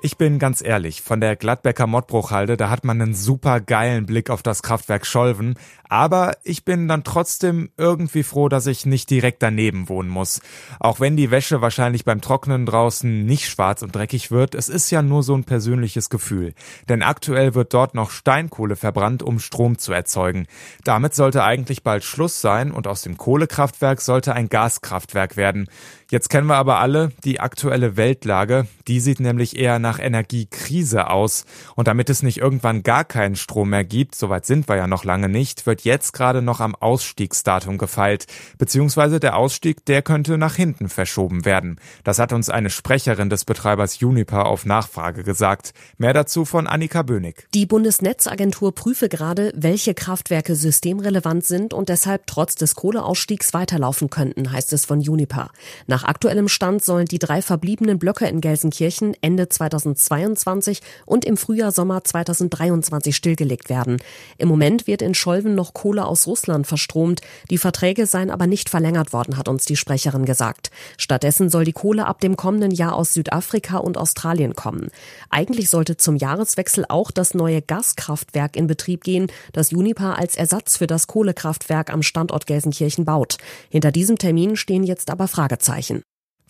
Ich bin ganz ehrlich, von der Gladbecker Mottbruchhalde, da hat man einen super geilen Blick auf das Kraftwerk Scholven, aber ich bin dann trotzdem irgendwie froh, dass ich nicht direkt daneben wohnen muss. Auch wenn die Wäsche wahrscheinlich beim Trocknen draußen nicht schwarz und dreckig wird, es ist ja nur so ein persönliches Gefühl. Denn aktuell wird dort noch Steinkohle verbrannt, um Strom zu erzeugen. Damit sollte eigentlich bald Schluss sein und aus dem Kohlekraftwerk sollte ein Gaskraftwerk werden. Jetzt kennen wir aber alle die aktuelle Weltlage. Die sieht nämlich eher nach Energiekrise aus. Und damit es nicht irgendwann gar keinen Strom mehr gibt, soweit sind wir ja noch lange nicht, wird jetzt gerade noch am Ausstiegsdatum gefeilt. Beziehungsweise der Ausstieg, der könnte nach hinten verschoben werden. Das hat uns eine Sprecherin des Betreibers Uniper auf Nachfrage gesagt. Mehr dazu von Annika Bönig. Die Bundesnetzagentur prüfe gerade, welche Kraftwerke systemrelevant sind und deshalb trotz des Kohleausstiegs weiterlaufen könnten, heißt es von Uniper. Nach nach aktuellem Stand sollen die drei verbliebenen Blöcke in Gelsenkirchen Ende 2022 und im Frühjahr Sommer 2023 stillgelegt werden. Im Moment wird in Scholven noch Kohle aus Russland verstromt. Die Verträge seien aber nicht verlängert worden, hat uns die Sprecherin gesagt. Stattdessen soll die Kohle ab dem kommenden Jahr aus Südafrika und Australien kommen. Eigentlich sollte zum Jahreswechsel auch das neue Gaskraftwerk in Betrieb gehen, das Unipa als Ersatz für das Kohlekraftwerk am Standort Gelsenkirchen baut. Hinter diesem Termin stehen jetzt aber Fragezeichen.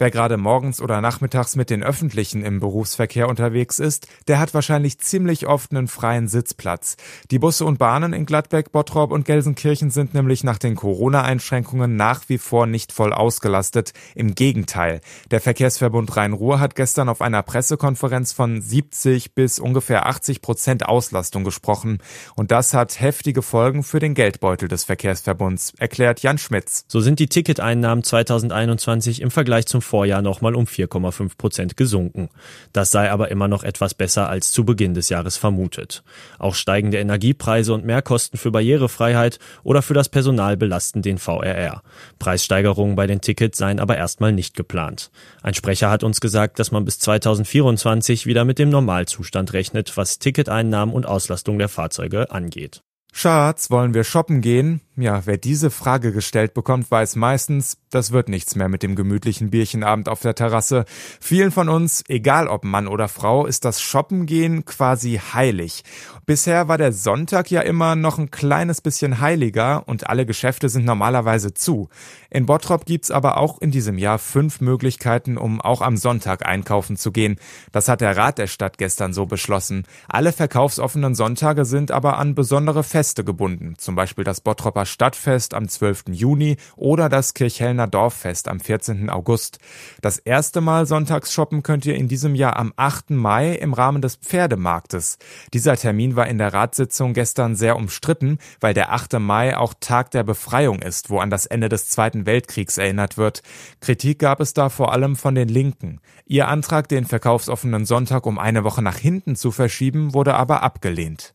Wer gerade morgens oder nachmittags mit den Öffentlichen im Berufsverkehr unterwegs ist, der hat wahrscheinlich ziemlich oft einen freien Sitzplatz. Die Busse und Bahnen in Gladbeck, Bottrop und Gelsenkirchen sind nämlich nach den Corona-Einschränkungen nach wie vor nicht voll ausgelastet. Im Gegenteil. Der Verkehrsverbund Rhein-Ruhr hat gestern auf einer Pressekonferenz von 70 bis ungefähr 80 Prozent Auslastung gesprochen. Und das hat heftige Folgen für den Geldbeutel des Verkehrsverbunds, erklärt Jan Schmitz. So sind die Ticketeinnahmen 2021 im Vergleich zum Vorjahr nochmal um 4,5 Prozent gesunken. Das sei aber immer noch etwas besser als zu Beginn des Jahres vermutet. Auch steigende Energiepreise und Mehrkosten für Barrierefreiheit oder für das Personal belasten den VRR. Preissteigerungen bei den Tickets seien aber erstmal nicht geplant. Ein Sprecher hat uns gesagt, dass man bis 2024 wieder mit dem Normalzustand rechnet, was Ticketeinnahmen und Auslastung der Fahrzeuge angeht. Schatz, wollen wir shoppen gehen? Ja, wer diese Frage gestellt bekommt, weiß meistens, das wird nichts mehr mit dem gemütlichen Bierchenabend auf der Terrasse. Vielen von uns, egal ob Mann oder Frau, ist das Shoppen gehen quasi heilig. Bisher war der Sonntag ja immer noch ein kleines bisschen heiliger und alle Geschäfte sind normalerweise zu. In Bottrop gibt's aber auch in diesem Jahr fünf Möglichkeiten, um auch am Sonntag einkaufen zu gehen. Das hat der Rat der Stadt gestern so beschlossen. Alle verkaufsoffenen Sonntage sind aber an besondere Feste gebunden, zum Beispiel das Stadtfest am 12. Juni oder das Kirchhellner Dorffest am 14. August. Das erste Mal sonntags shoppen könnt ihr in diesem Jahr am 8. Mai im Rahmen des Pferdemarktes. Dieser Termin war in der Ratssitzung gestern sehr umstritten, weil der 8. Mai auch Tag der Befreiung ist, wo an das Ende des Zweiten Weltkriegs erinnert wird. Kritik gab es da vor allem von den Linken. Ihr Antrag, den verkaufsoffenen Sonntag um eine Woche nach hinten zu verschieben, wurde aber abgelehnt.